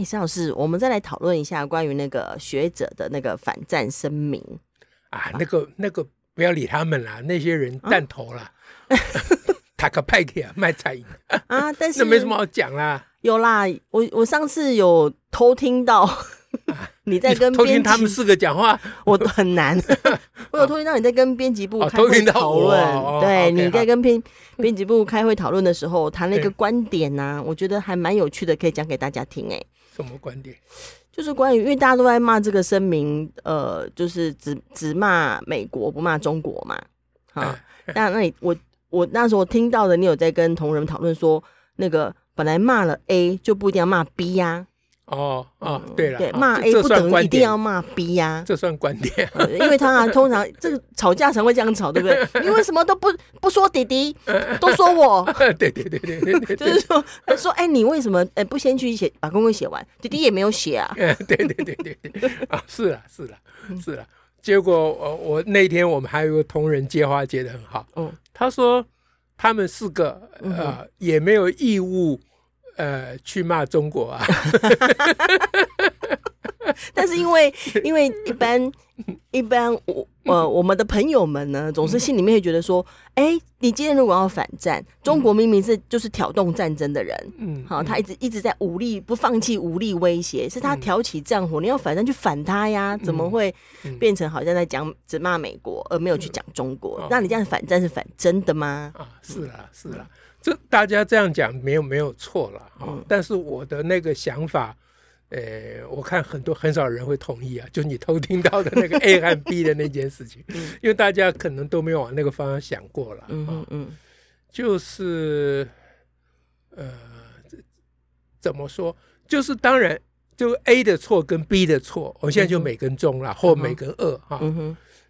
哎，史老师，我们再来讨论一下关于那个学者的那个反战声明啊，那个那个不要理他们啦，那些人弹头啦，塔克派克啊，卖菜啊，但是 那没什么好讲啦。有啦，我我上次有偷听到你在跟偷听他们四个讲话，我很难。我有偷听到你在跟编辑部开会讨论，对，你在跟编编辑部开会讨论的时候谈了一个观点呐，我觉得还蛮有趣的，可以讲给大家听。哎。什么观点？就是关于，因为大家都在骂这个声明，呃，就是只只骂美国不骂中国嘛。啊，那那你我我那时候听到的，你有在跟同仁讨论说，那个本来骂了 A 就不一定要骂 B 呀。哦哦，对了，对，骂 A 不等于一定要骂 B 呀，这算观点，因为他通常这个吵架才会这样吵，对不对？你为什么都不不说弟弟，都说我？对对对对对，就是说说，哎，你为什么哎不先去写把公文写完？弟弟也没有写啊。对对对对对，啊，是啊是啊是啊，结果我我那天我们还有个同仁接话接的很好，嗯，他说他们四个呃也没有义务。呃，去骂中国啊！但是因为因为一般一般我呃我们的朋友们呢，总是心里面会觉得说，哎，你今天如果要反战，中国明明是就是挑动战争的人，嗯，好，他一直一直在武力不放弃武力威胁，是他挑起战火，你要反战去反他呀，怎么会变成好像在讲只骂美国而没有去讲中国？那你这样反战是反真的吗？啊，是啊，是啊。这大家这样讲没有没有错了哈，嗯、但是我的那个想法，呃，我看很多很少人会同意啊，就你偷听到的那个 A 和 B 的那件事情，嗯、因为大家可能都没有往那个方向想过了，嗯嗯，嗯。就是呃，怎么说？就是当然，就 A 的错跟 B 的错，我现在就每跟中了，嗯、或每跟二哈，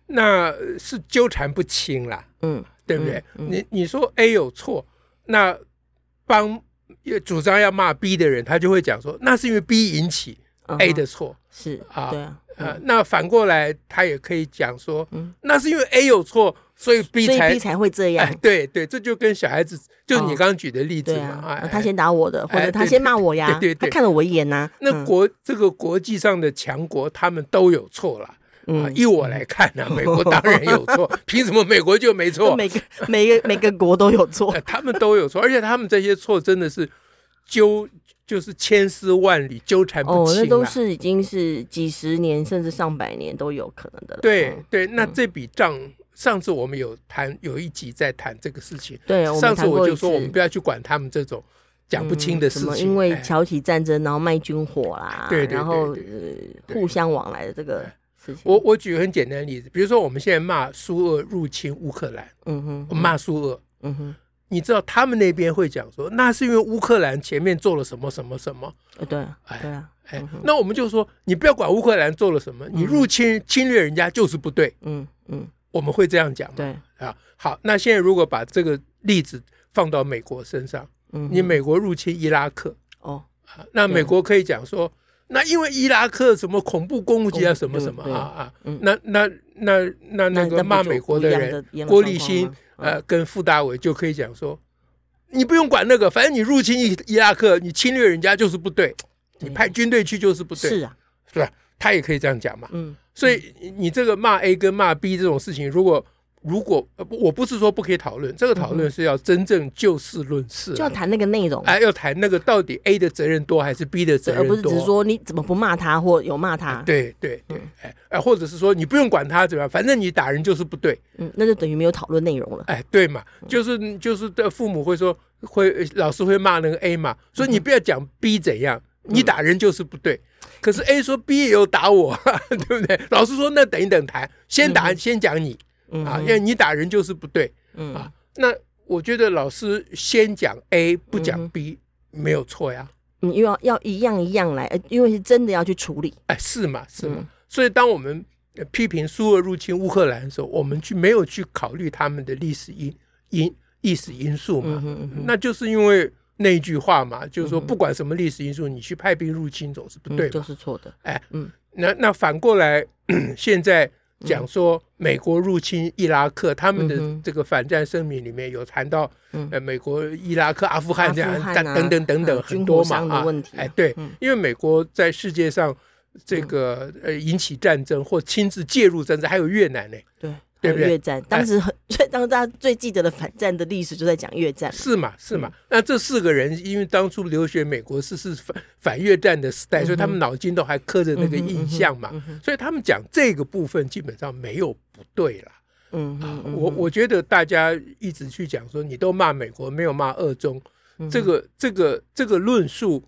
那是纠缠不清了，嗯，对不对？你你说 A 有错。那帮主张要骂 B 的人，他就会讲说，那是因为 B 引起 A 的错，是啊，对啊，那反过来他也可以讲说，那是因为 A 有错，所以 B 才 B 才会这样。对对，这就跟小孩子，就你刚刚举的例子嘛，他先打我的，或者他先骂我呀，对对，他看了我一眼呐。那国这个国际上的强国，他们都有错了。嗯，依我来看呢，美国当然有错，凭什么美国就没错？每个每个每个国都有错，他们都有错，而且他们这些错真的是纠，就是千丝万缕，纠缠不清。哦，那都是已经是几十年甚至上百年都有可能的了。对对，那这笔账，上次我们有谈，有一集在谈这个事情。对，上次我就说我们不要去管他们这种讲不清的事情，因为挑起战争，然后卖军火啦，对，然后呃互相往来的这个。我我举个很简单的例子，比如说我们现在骂苏俄入侵乌克兰，嗯哼，我骂苏俄，嗯哼，你知道他们那边会讲说，那是因为乌克兰前面做了什么什么什么，对，对啊，哎，那我们就说，你不要管乌克兰做了什么，你入侵侵略人家就是不对，嗯嗯，我们会这样讲，对。啊，好，那现在如果把这个例子放到美国身上，嗯，你美国入侵伊拉克，哦，啊那美国可以讲说。那因为伊拉克什么恐怖攻击啊，什么什么啊啊，那那那那那个骂美国的人郭立新呃跟傅大伟就可以讲说，你不用管那个，反正你入侵伊伊拉克，你侵略人家就是不对，你派军队去就是不对，是啊，是吧？他也可以这样讲嘛，嗯，所以你这个骂 A 跟骂 B 这种事情，如果。如果呃不，我不是说不可以讨论，这个讨论是要真正就事论事，就要谈那个内容，哎，要谈那个到底 A 的责任多还是 B 的责任多，而不是只是说你怎么不骂他或有骂他，对对对，哎哎，或者是说你不用管他怎么样，反正你打人就是不对，嗯，那就等于没有讨论内容了，哎，对嘛，就是就是的父母会说会老师会骂那个 A 嘛，所以你不要讲 B 怎样，你打人就是不对，可是 A 说 B 也有打我，对不对？老师说那等一等谈，先打先讲你。啊，因为你打人就是不对，嗯啊，那我觉得老师先讲 A 不讲 B 没有错呀，你，又要要一样一样来，因为是真的要去处理。哎，是嘛是嘛。嗯、所以当我们批评苏俄入侵乌克兰的时候，我们去没有去考虑他们的历史因因历史因素嘛？嗯哼嗯哼，那就是因为那一句话嘛，就是说不管什么历史因素，你去派兵入侵总是不对，就是错的。哎，嗯，那那反过来 现在。讲说美国入侵伊拉克，他们的这个反战声明里面有谈到，呃，美国、伊拉克、阿富汗这样等等等等很多嘛啊，哎，对，因为美国在世界上这个呃引起战争或亲自介入战争，还有越南呢，对。对不对？越战当时很，所以当大家最记得的反战的历史就在讲越战。是嘛？是嘛？那这四个人因为当初留学美国是是反反越战的时代，所以他们脑筋都还刻着那个印象嘛。所以他们讲这个部分基本上没有不对了。嗯啊，我我觉得大家一直去讲说你都骂美国，没有骂二中，这个这个这个论述，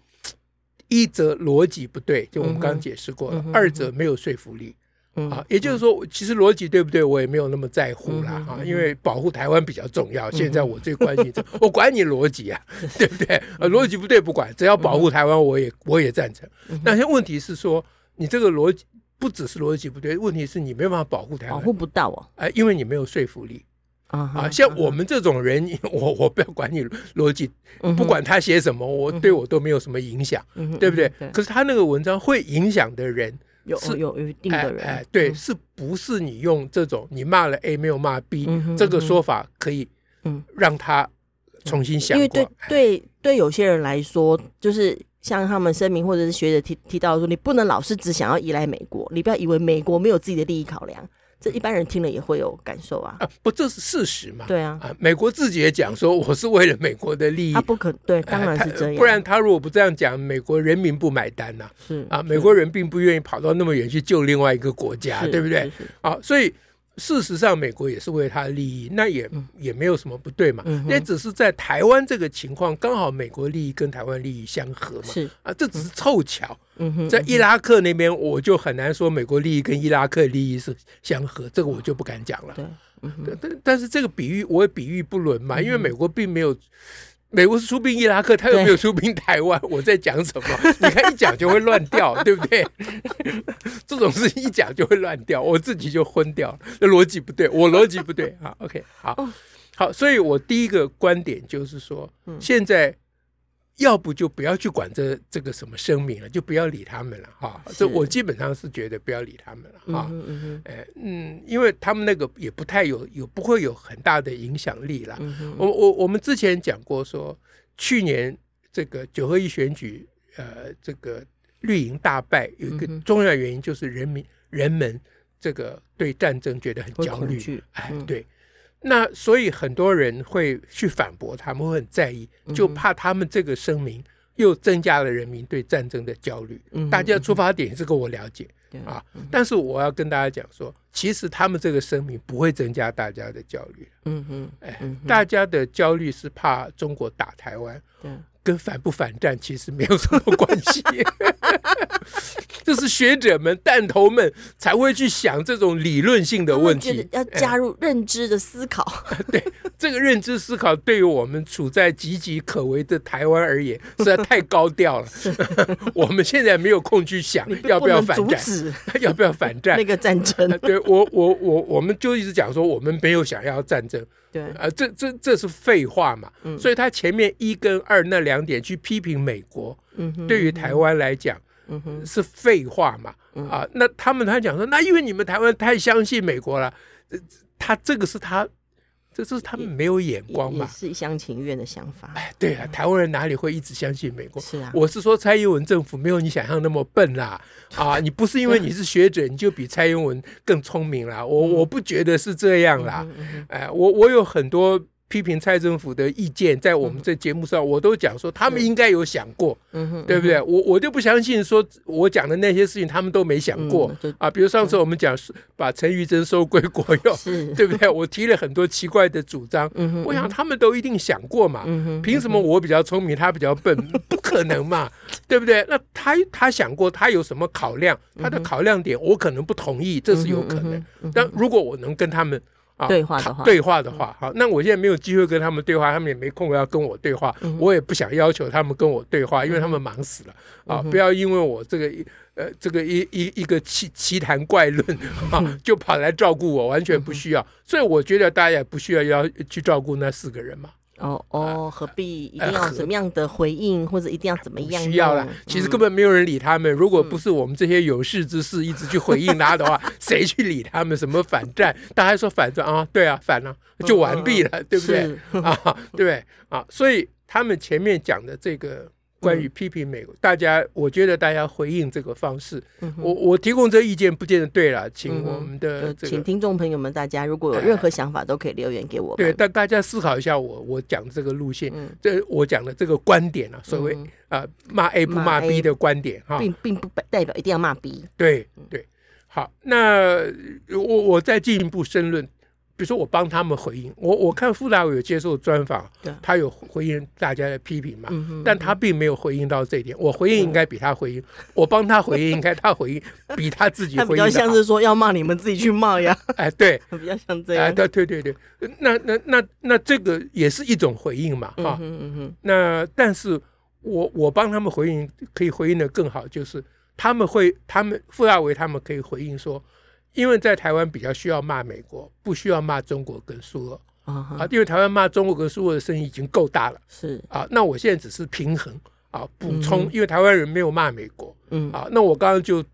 一则逻辑不对，就我们刚刚解释过了；二则没有说服力。啊，也就是说，其实逻辑对不对，我也没有那么在乎啦。啊，因为保护台湾比较重要。现在我最关心这，我管你逻辑啊，对不对？啊，逻辑不对不管，只要保护台湾，我也我也赞成。那现在问题是说，你这个逻辑不只是逻辑不对，问题是你没办法保护台湾，保护不到哦。哎，因为你没有说服力啊。像我们这种人，我我不要管你逻辑，不管他写什么，我对我都没有什么影响，对不对？可是他那个文章会影响的人。有是有有一定的人，哎，哎，对，嗯、是不是你用这种你骂了 A 没有骂 B、嗯、这个说法可以，嗯，让他重新想过？因为对对对，有些人来说，就是像他们声明或者是学者提提到说，你不能老是只想要依赖美国，你不要以为美国没有自己的利益考量。这一般人听了也会有感受啊！啊，不，这是事实嘛？对啊，啊，美国自己也讲说，我是为了美国的利益。他不可对，当然是这样。不然他如果不这样讲，美国人民不买单呐。是啊，美国人并不愿意跑到那么远去救另外一个国家，对不对？啊，所以。事实上，美国也是为他的利益，那也也没有什么不对嘛。那只是在台湾这个情况，刚好美国利益跟台湾利益相合嘛。是啊，这只是凑巧。在伊拉克那边，我就很难说美国利益跟伊拉克利益是相合，这个我就不敢讲了。对，但但是这个比喻我也比喻不伦嘛，因为美国并没有。美国是出兵伊拉克，他又没有出兵台湾，我在讲什么？你看一讲就会乱掉，对不对？这种事情一讲就会乱掉，我自己就昏掉，那逻辑不对，我逻辑不对啊。OK，好，好，所以我第一个观点就是说，现在。要不就不要去管这这个什么声明了，就不要理他们了哈。这我基本上是觉得不要理他们了哈。哎，嗯，因为他们那个也不太有有不会有很大的影响力了。我我我们之前讲过说，去年这个九合一选举，呃，这个绿营大败，有一个重要原因就是人民人们这个对战争觉得很焦虑。哎，对。那所以很多人会去反驳，他们会很在意，就怕他们这个声明又增加了人民对战争的焦虑。大家出发点这个我了解、啊，但是我要跟大家讲说，其实他们这个声明不会增加大家的焦虑。嗯嗯，哎，大家的焦虑是怕中国打台湾。跟反不反战其实没有什么关系，这是学者们、弹头们才会去想这种理论性的问题，要加入认知的思考。对，这个认知思考对于我们处在岌岌可危的台湾而言，实在太高调了。我们现在没有空去想要不要反战，要不要反战那个战争。对我，我，我，我们就一直讲说，我们没有想要战争。对，啊，这这这是废话嘛。所以他前面一跟二那两。两点去批评美国，对于台湾来讲，是废话嘛？啊，那他们他讲说，那因为你们台湾太相信美国了，他这个是他，这是他们没有眼光嘛？是一厢情愿的想法。哎，对啊，台湾人哪里会一直相信美国？是啊，我是说蔡英文政府没有你想象那么笨啦。啊，你不是因为你是学者，你就比蔡英文更聪明啦。我我不觉得是这样啦。哎，我我有很多。批评蔡政府的意见，在我们这节目上，我都讲说他们应该有想过，对不对？我我就不相信说我讲的那些事情他们都没想过啊。比如上次我们讲把陈玉珍收归国用，对不对？我提了很多奇怪的主张，我想他们都一定想过嘛。凭什么我比较聪明，他比较笨？不可能嘛，对不对？那他他想过，他有什么考量？他的考量点我可能不同意，这是有可能。但如果我能跟他们。啊对话的话，对话的话，好，那我现在没有机会跟他们对话，他们也没空要跟我对话，我也不想要求他们跟我对话，因为他们忙死了啊！不要因为我这个呃这个一一一个奇奇谈怪论 啊，就跑来照顾我，完全不需要。所以我觉得大家也不需要要去照顾那四个人嘛。哦哦，何必一定要怎么样的回应，或者一定要怎么样？需要了，其实根本没有人理他们。如果不是我们这些有识之士一直去回应他的话，谁去理他们？什么反战？大家说反战啊？对啊，反了就完毕了，对不对？啊，对啊，所以他们前面讲的这个。关于批评美国，大家我觉得大家回应这个方式，我我提供这意见不见得对了，请我们的请听众朋友们，大家如果有任何想法都可以留言给我。对，但大家思考一下我我讲这个路线，这我讲的这个观点啊，所谓啊骂 A 不骂 B 的观点哈，并并不代表一定要骂 B。对对，好，那我我再进一步申论。比如说，我帮他们回应，我我看傅大伟有接受专访，他有回应大家的批评嘛，但他并没有回应到这一点。我回应应该比他回应，我帮他回应应该他回应 比他自己回应。比较像是说要骂你们自己去骂呀，哎，对，比较像这样。哎，对对对对，那那那那这个也是一种回应嘛，哈，那但是我我帮他们回应可以回应的更好，就是他们会，他们傅大伟他们可以回应说。因为在台湾比较需要骂美国，不需要骂中国跟苏俄。啊，因为台湾骂中国跟苏俄的声音已经够大了。是。啊，那我现在只是平衡啊，补充，因为台湾人没有骂美国，嗯。啊，那我刚刚就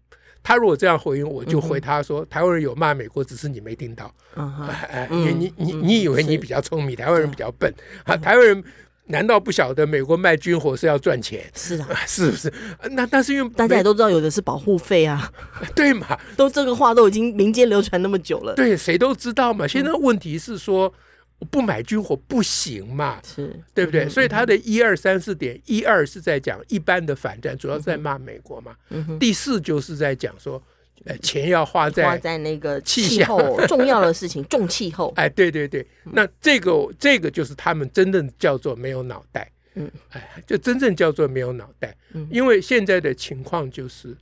他如果这样回应，我就回他说，台湾人有骂美国，只是你没听到。哎，你你你你以为你比较聪明，台湾人比较笨。啊，台湾人。难道不晓得美国卖军火是要赚钱？是啊，是不是？那那是因为大家也都知道，有的是保护费啊，对嘛？都这个话都已经民间流传那么久了，对，谁都知道嘛。现在问题是说，我不买军火不行嘛？是对不对？所以他的一二三四点，一二是在讲一般的反战，主要是在骂美国嘛。第四就是在讲说。呃，钱要花在花在那个气候重要的事情，重气候。哎，对对对，那这个这个就是他们真正叫做没有脑袋。嗯，哎，就真正叫做没有脑袋。嗯，因为现在的情况就是，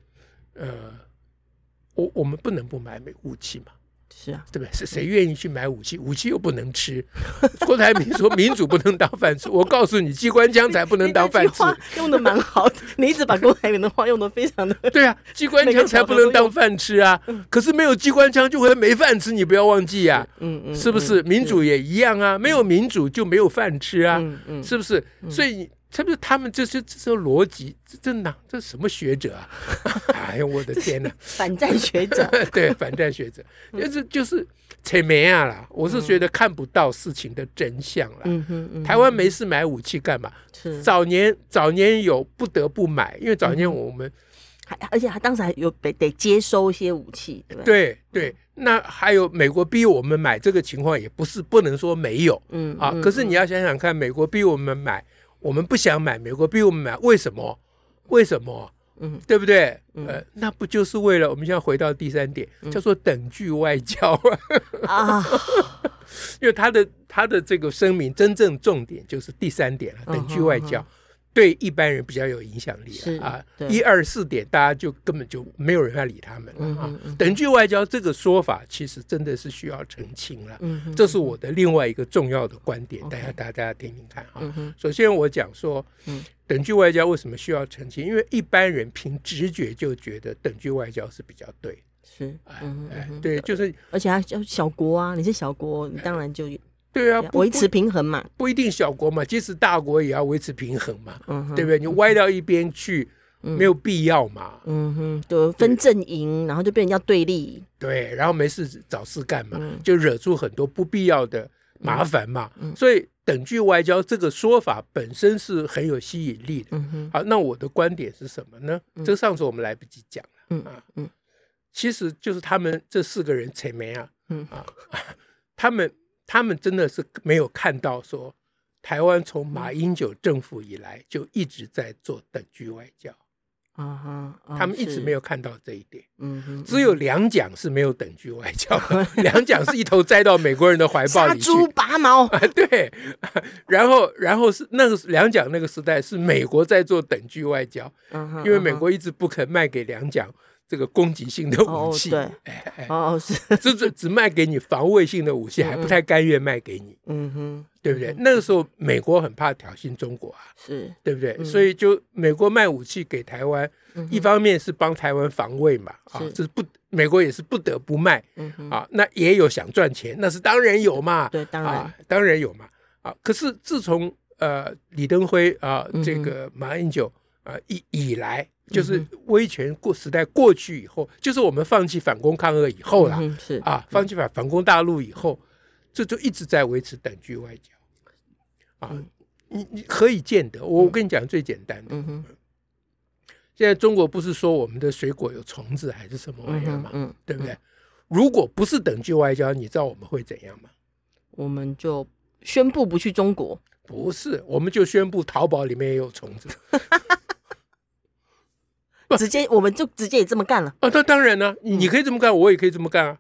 呃，我我们不能不买美武器嘛。是啊，对不对？是谁愿意去买武器？武器又不能吃。郭台铭说民主不能当饭吃，我告诉你，机关枪才不能当饭吃。用的蛮好的，你一直把郭台铭的话用的非常的。对啊，机关枪才不能当饭吃啊！可是没有机关枪就会没饭吃，你不要忘记啊。嗯嗯，是不是？民主也一样啊，没有民主就没有饭吃啊。嗯嗯，是不是？所以。是不是他们这些这些逻辑？这这哪这什么学者啊？哎呀，我的天哪！反战学者，对，反战学者，就是就是扯没啊啦！我是觉得看不到事情的真相了。嗯哼，台湾没事买武器干嘛？是早年早年有不得不买，因为早年我们还而且他当时还有得得接收一些武器，对对？对对，那还有美国逼我们买，这个情况也不是不能说没有。嗯啊，可是你要想想看，美国逼我们买。我们不想买，美国逼我们买，为什么？为什么？嗯，对不对？嗯、呃，那不就是为了我们现在回到第三点，嗯、叫做等距外交啊？因为他的他的这个声明真正重点就是第三点了，等距外交。嗯对一般人比较有影响力啊，一二四点大家就根本就没有人要理他们了啊。等距外交这个说法其实真的是需要澄清了，这是我的另外一个重要的观点，大家大家听听看啊。首先我讲说，等距外交为什么需要澄清？因为一般人凭直觉就觉得等距外交是比较对，是，哎，对，就是，而且他叫小国啊，你是小国，你当然就。对啊，维持平衡嘛，不一定小国嘛，即使大国也要维持平衡嘛，嗯、对不对？你歪到一边去，嗯、没有必要嘛。嗯哼，就分阵营，然后就变成要对立。对，然后没事找事干嘛，嗯、就惹出很多不必要的麻烦嘛。嗯、所以等距外交这个说法本身是很有吸引力的。嗯、哼好，那我的观点是什么呢？嗯、这上次我们来不及讲了。嗯啊，嗯，其实就是他们这四个人扯眉啊，嗯啊，他们。他们真的是没有看到说，台湾从马英九政府以来就一直在做等距外交，啊哈，他们一直没有看到这一点，嗯哼，只有两蒋是没有等距外交，两蒋是一头栽到美国人的怀抱里去，杀猪拔毛，对，然后然后是那个两蒋那个时代是美国在做等距外交，因为美国一直不肯卖给两蒋。这个攻击性的武器，对，哦是，只只只卖给你防卫性的武器，还不太甘愿卖给你，嗯哼，对不对？那个时候美国很怕挑衅中国啊，是。对不对？所以就美国卖武器给台湾，一方面是帮台湾防卫嘛，啊，这是不美国也是不得不卖，啊，那也有想赚钱，那是当然有嘛，对，当然。当然有嘛，啊，可是自从呃李登辉啊，这个马英九啊以以来。就是威权过时代过去以后，就是我们放弃反攻抗俄以后了，嗯、是啊，放弃反反攻大陆以后，这就一直在维持等距外交，啊，嗯、你你何以见得？我跟你讲最简单的，现在中国不是说我们的水果有虫子还是什么玩意儿吗？嗯，对不对？如果不是等距外交，你知道我们会怎样吗？我们就宣布不去中国，不是，我们就宣布淘宝里面也有虫子。直接我们就直接也这么干了啊！那当然呢，你可以这么干，我也可以这么干啊，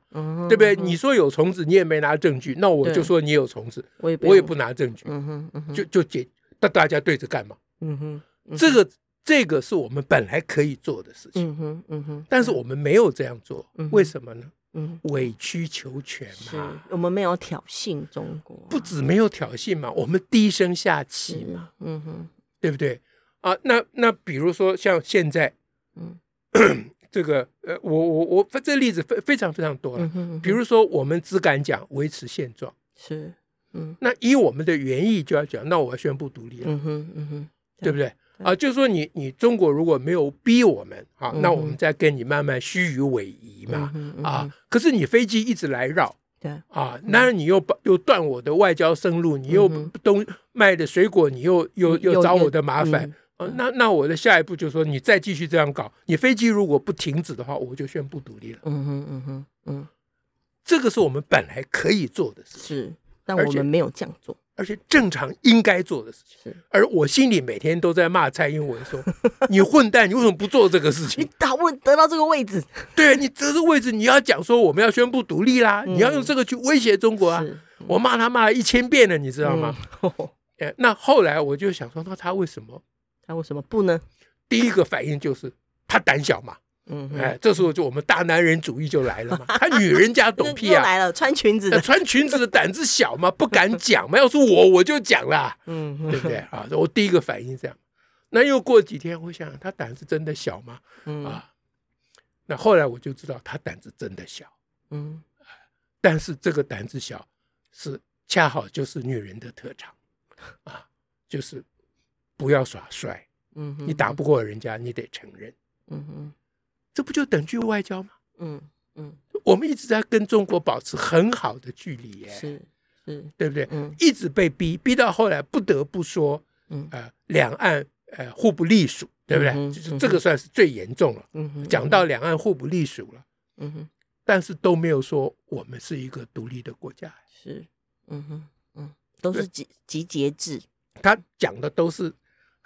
对不对？你说有虫子，你也没拿证据，那我就说你有虫子，我也我也不拿证据，嗯哼就就解，那大家对着干嘛？嗯哼，这个这个是我们本来可以做的事情，嗯哼嗯哼，但是我们没有这样做，为什么呢？嗯，委曲求全嘛，我们没有挑衅中国，不止没有挑衅嘛，我们低声下气嘛，嗯哼，对不对？啊，那那比如说像现在。嗯，这个呃，我我我，这个例子非非常非常多了。比如说，我们只敢讲维持现状，是，嗯，那以我们的原意就要讲，那我要宣布独立了，嗯哼，嗯哼，对不对？啊，就是说你你中国如果没有逼我们，啊，那我们再跟你慢慢虚与委蛇嘛，啊，可是你飞机一直来绕，对，啊，那你又把又断我的外交生路，你又东卖的水果，你又又又找我的麻烦。呃、那那我的下一步就是说，你再继续这样搞，你飞机如果不停止的话，我就宣布独立了。嗯哼，嗯哼，嗯，这个是我们本来可以做的事情，是，但我们没有这样做，而且正常应该做的事情。是，而我心里每天都在骂蔡英文说：“你混蛋，你为什么不做这个事情？你打问得到这个位置，对你得这个位置，你要讲说我们要宣布独立啦，嗯、你要用这个去威胁中国啊！嗯、我骂他骂了一千遍了，你知道吗？嗯 呃、那后来我就想说，那他为什么？他为什么不呢？第一个反应就是他胆小嘛，嗯，哎，这时候就我们大男人主义就来了嘛。他女人家懂屁啊，来了，穿裙子的，穿裙子的胆子小嘛，不敢讲嘛。要是我，我就讲了，嗯，对不对啊？我第一个反应这样。那又过几天，我想他胆子真的小吗？啊，那后来我就知道他胆子真的小，嗯，但是这个胆子小是恰好就是女人的特长啊，就是。不要耍帅，嗯哼，你打不过人家，你得承认，嗯哼，这不就等距外交吗？嗯嗯，我们一直在跟中国保持很好的距离耶，是是，对不对？嗯，一直被逼，逼到后来不得不说，嗯。呃，两岸呃互不隶属，对不对？就是这个算是最严重了，嗯哼，讲到两岸互不隶属了，嗯哼，但是都没有说我们是一个独立的国家，是，嗯哼，嗯，都是集集结制，他讲的都是。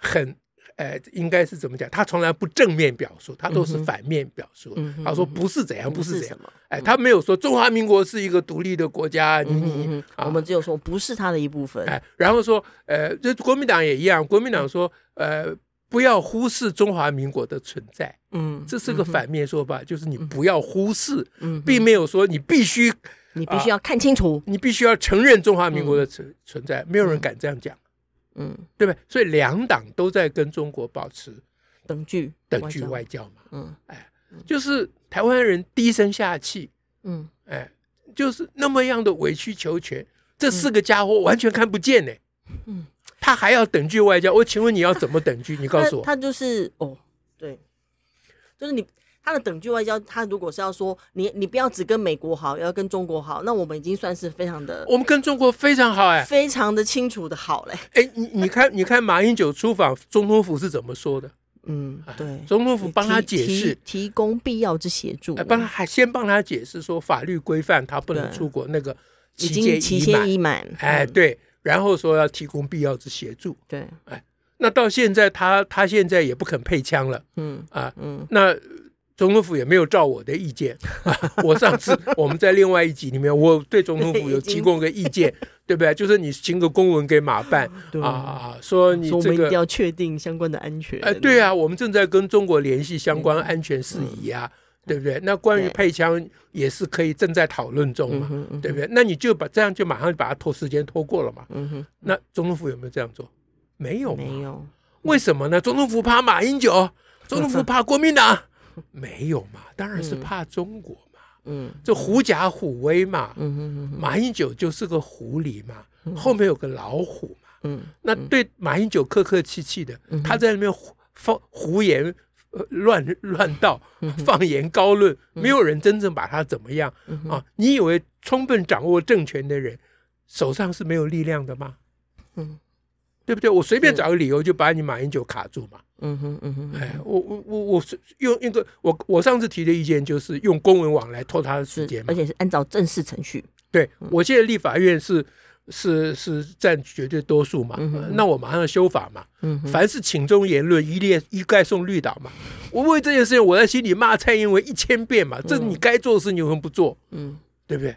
很，呃，应该是怎么讲？他从来不正面表述，他都是反面表述。嗯、他说不是怎样，不是怎样。哎，他没有说中华民国是一个独立的国家。你你，我们只有说不是他的一部分。哎，然后说，呃，这国民党也一样。国民党说，呃，不要忽视中华民国的存在。嗯，这是个反面说法，就是你不要忽视，嗯，并没有说你必须，你必须要看清楚，你必须要承认中华民国的存存在。没有人敢这样讲。嗯，对不对？所以两党都在跟中国保持等距等距外交嘛。嗯，哎，就是台湾人低声下气，嗯，哎，就是那么样的委曲求全，这四个家伙完全看不见呢。嗯，他还要等距外交，我请问你要怎么等距？你告诉我。他就是哦，对，就是你。他的等距外交，他如果是要说你，你不要只跟美国好，要跟中国好，那我们已经算是非常的，我们跟中国非常好哎，非常的清楚的好嘞。哎，你你看，你看马英九出访总统府是怎么说的？嗯，对，总统府帮他解释，提供必要之协助，帮他还先帮他解释说法律规范他不能出国，那个已经期限已满，哎，对，然后说要提供必要之协助，对，哎，那到现在他他现在也不肯配枪了，嗯啊，嗯，那。总统府也没有照我的意见，我上次我们在另外一集里面，我对总统府有提供个意见，对不对？就是你行个公文给马办啊，说你这个一定要确定相关的安全。哎，对啊，我们正在跟中国联系相关安全事宜啊，对不对？那关于配枪也是可以正在讨论中嘛，对不对？那你就把这样就马上把它拖时间拖过了嘛。那总统府有没有这样做？没有，没有。为什么呢？总统府怕马英九，总统府怕国民党，没有嘛？当然是怕中国嘛。嗯，这狐假虎威嘛。嗯嗯，马英九就是个狐狸嘛，后面有个老虎嘛。嗯，那对马英九客客气气的，他在那边胡胡言。乱乱道，放言高论，没有人真正把他怎么样啊？你以为充分掌握政权的人手上是没有力量的吗？嗯，对不对？我随便找个理由就把你马英九卡住嘛。嗯哼嗯哼，哎，我我我我是用一个我我上次提的意见就是用公文网来拖他的时间，而且是按照正式程序。对，我现在立法院是。是是占绝对多数嘛？那我马上修法嘛。嗯、凡是请中言论，一列一概送绿岛嘛。我为这件事情，我在心里骂蔡英文一千遍嘛。这是你该做的事，你为什么不做？嗯，对不对？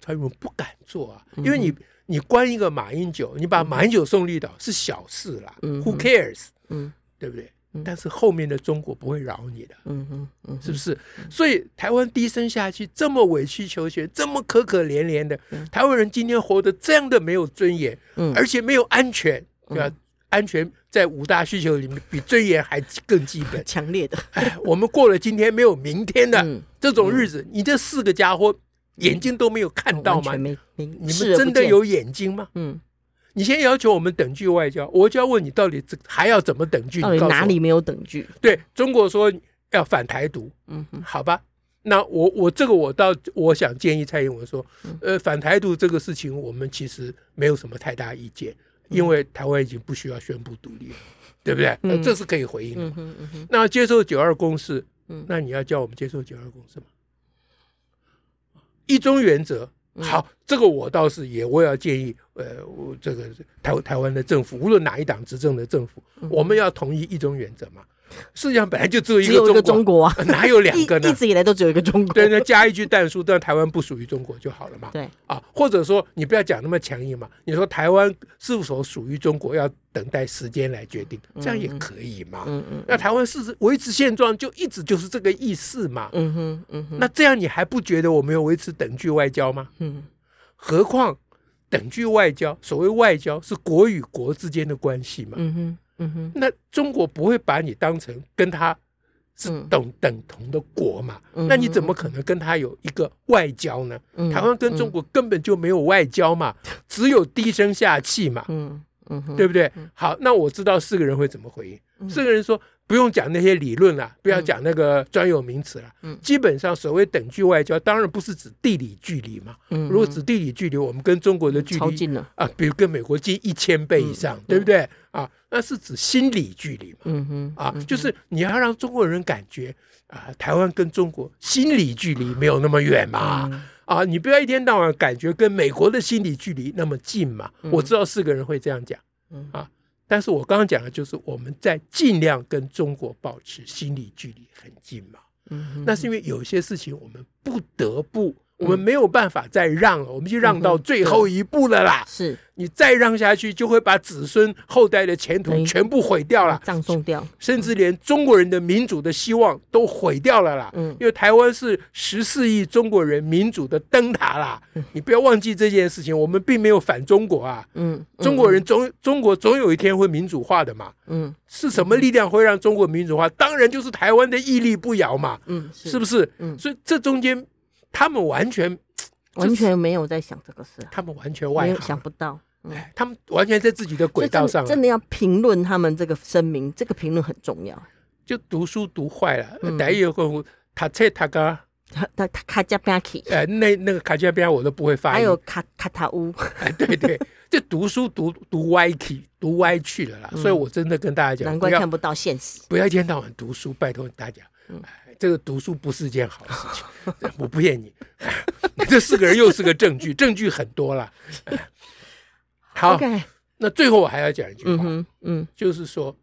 蔡英文不敢做啊，因为你你关一个马英九，你把马英九送绿岛是小事啦。嗯、Who cares？嗯，对不对？但是后面的中国不会饶你的，嗯嗯嗯，是不是？所以台湾低声下气，这么委曲求全，这么可可怜怜的，台湾人今天活得这样的没有尊严，嗯，而且没有安全，对吧？安全在五大需求里面比尊严还更基本，强烈的。哎，我们过了今天没有明天的这种日子，你这四个家伙眼睛都没有看到吗？你们真的有眼睛吗？嗯。你先要求我们等距外交，我就要问你，到底这还要怎么等距？到底哪里没有等距？对，中国说要反台独，嗯哼，好吧，那我我这个我倒我想建议蔡英文说，呃，反台独这个事情我们其实没有什么太大意见，因为台湾已经不需要宣布独立了，对不对？那，这是可以回应的。嗯哼，嗯，那接受九二共识，那你要叫我们接受九二共识吗？一中原则。好，这个我倒是也我也要建议，呃，我这个台台湾的政府，无论哪一党执政的政府，我们要同意一中原则嘛。世界上本来就只有一个中国，哪有两个呢？一直以来都只有一个中国。对，那加一句但书，但台湾不属于中国就好了嘛。对啊，或者说你不要讲那么强硬嘛。你说台湾是否属于中国，要等待时间来决定，这样也可以嘛。嗯嗯。那台湾是维持现状，就一直就是这个意思嘛。嗯哼嗯哼。那这样你还不觉得我们有维持等距外交吗？嗯。何况等距外交，所谓外交是国与国之间的关系嘛。嗯哼。嗯哼，那中国不会把你当成跟他是等、嗯、等同的国嘛？嗯、那你怎么可能跟他有一个外交呢？嗯、台湾跟中国根本就没有外交嘛，嗯、只有低声下气嘛。嗯嗯，对不对？好，那我知道四个人会怎么回应。嗯、四个人说。不用讲那些理论了，不要讲那个专有名词了。嗯，基本上所谓等距外交，当然不是指地理距离嘛。嗯，如果指地理距离，我们跟中国的距离超近了啊，比如跟美国近一千倍以上，对不对？啊，那是指心理距离嘛。嗯哼，啊，就是你要让中国人感觉啊，台湾跟中国心理距离没有那么远嘛。啊，你不要一天到晚感觉跟美国的心理距离那么近嘛。我知道四个人会这样讲。嗯啊。但是我刚刚讲的就是我们在尽量跟中国保持心理距离很近嘛，嗯，那是因为有些事情我们不得不。我们没有办法再让了，我们就让到最后一步了啦。是你再让下去，就会把子孙后代的前途全部毁掉了，葬送掉，甚至连中国人的民主的希望都毁掉了啦。嗯，因为台湾是十四亿中国人民主的灯塔啦。你不要忘记这件事情，我们并没有反中国啊。嗯，中国人总中国总有一天会民主化的嘛。嗯，是什么力量会让中国民主化？当然就是台湾的屹立不摇嘛。嗯，是不是？嗯，所以这中间。他们完全 完全没有在想这个事，他们完全外行，想不到。哎，他们完全在自己的轨道上。真的要评论他们这个声明，这个评论很重要。就读书读坏了，第一个他切他个他他卡加边去，哎，那那个卡加边我都不会发音。还有卡卡塔乌，哎，对对，就读书读读歪去，读歪去了啦。所以我真的跟大家讲，难怪看不到现实。不要一天到晚读书，拜托大家。这个读书不是件好事情，我不骗你。这四个人又是个证据，证据很多了。好.那最后我还要讲一句话，嗯，嗯就是说，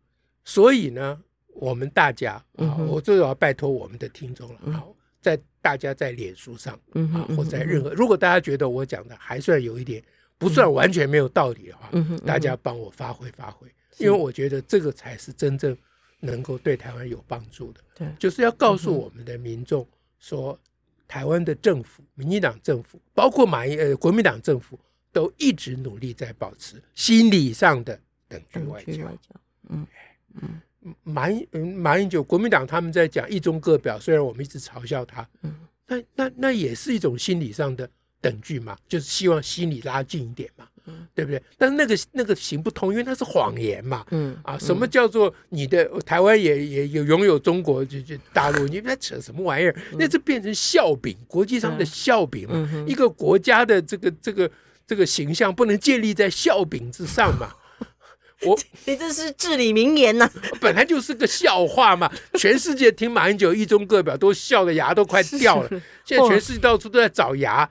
所以呢，我们大家啊，嗯、我最要拜托我们的听众了，好，在大家在脸书上啊，或在任何，如果大家觉得我讲的还算有一点不算完全没有道理的话，大家帮我发挥发挥，因为我觉得这个才是真正。能够对台湾有帮助的。对，就是要告诉我们的民众说，嗯、台湾的政府、民进党政府，包括马英呃国民党政府，都一直努力在保持心理上的等距外交。外交嗯嗯。马英嗯，马英九国民党他们在讲一中各表，虽然我们一直嘲笑他，嗯，那那那也是一种心理上的等距嘛，就是希望心理拉近一点嘛，嗯，对不对？但是那个那个行不通，因为那是谎言嘛，嗯啊，什么叫做你的台湾也也有拥有中国就就大陆？你在扯什么玩意儿？那这变成笑柄，国际上的笑柄嘛，一个国家的这个这个这个形象不能建立在笑柄之上嘛。我你这是至理名言呐、啊！本来就是个笑话嘛，全世界听马英九一中各表都笑的牙都快掉了。现在全世界到处都在找牙，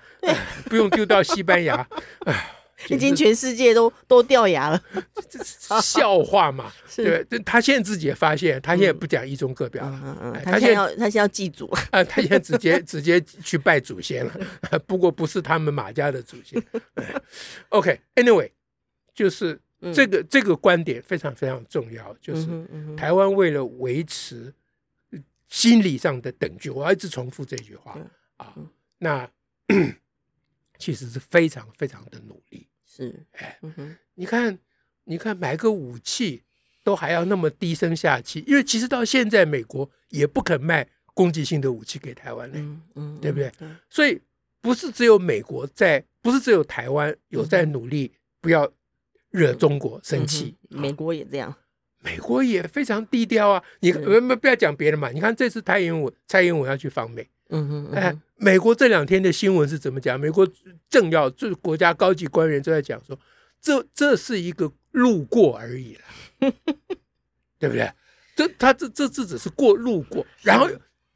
不用丢到西班牙，已经全世界都都掉牙了。笑话嘛？对，他现在自己也发现，他现在不讲一中各表了，他现在要他现在要祭祖 啊，他现在直接直接去拜祖先了。不过不是他们马家的祖先。OK，Anyway，就是。这个这个观点非常非常重要，就是台湾为了维持心理上的等距，我要一直重复这句话啊，那其实是非常非常的努力。是，哎，你看，你看，买个武器都还要那么低声下气，因为其实到现在美国也不肯卖攻击性的武器给台湾呢，对不对？所以不是只有美国在，不是只有台湾有在努力，不要。惹中国生气，美国也这样，美国也非常低调啊！你不不要讲别的嘛，你看这次蔡英文蔡英文要去访美，嗯哼，哎，美国这两天的新闻是怎么讲？美国政要就是国家高级官员都在讲说，这这是一个路过而已了，对不对？这他这这这只是过路过，然后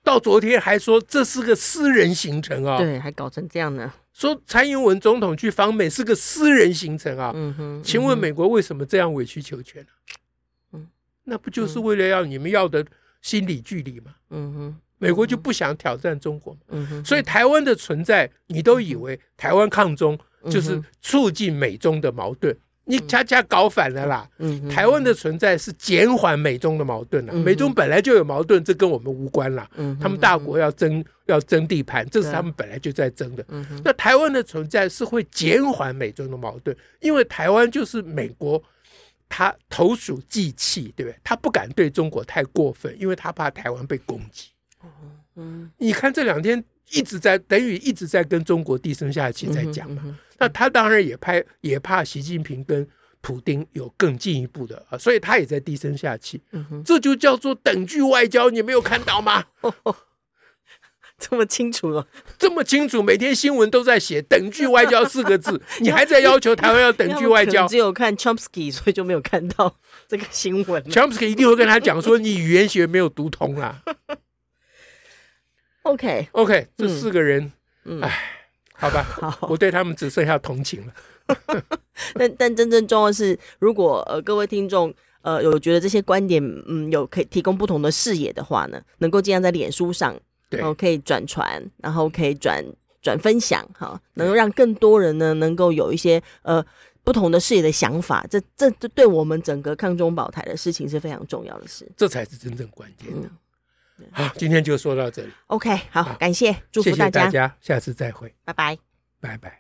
到昨天还说这是个私人行程啊，对，还搞成这样呢。说蔡英文总统去访美是个私人行程啊，嗯哼，请问美国为什么这样委曲求全呢？嗯，那不就是为了要你们要的心理距离吗？嗯哼，美国就不想挑战中国，嗯，所以台湾的存在，你都以为台湾抗中就是促进美中的矛盾。你恰恰搞反了啦！台湾的存在是减缓美中的矛盾了。美中本来就有矛盾，这跟我们无关了。他们大国要争要争地盘，这是他们本来就在争的。那台湾的存在是会减缓美中的矛盾，因为台湾就是美国，他投鼠忌器，对不对？他不敢对中国太过分，因为他怕台湾被攻击。你看这两天一直在等于一直在跟中国低声下气在讲嘛。那他当然也怕，也怕习近平跟普丁有更进一步的啊，所以他也在低声下气。这就叫做等距外交，你没有看到吗？哦哦、这么清楚了，这么清楚，每天新闻都在写“等距外交”四个字，你还在要求台湾要等距外交？只有看 Chomsky，所以就没有看到这个新闻。Chomsky 一定会跟他讲说，你语言学没有读通啦。OK OK，这四个人，嗯，哎。好吧，好，我对他们只剩下同情了。但但真正重要的是，如果呃各位听众呃有觉得这些观点嗯有可以提供不同的视野的话呢，能够尽量在脸书上，然后可以转传，然后可以转转分享哈，能够让更多人呢能够有一些呃不同的视野的想法，这这这对我们整个抗中保台的事情是非常重要的事，这才是真正关键的。嗯好，今天就说到这里。OK，好，感谢，祝福大家，谢谢大家，下次再会，拜拜，拜拜。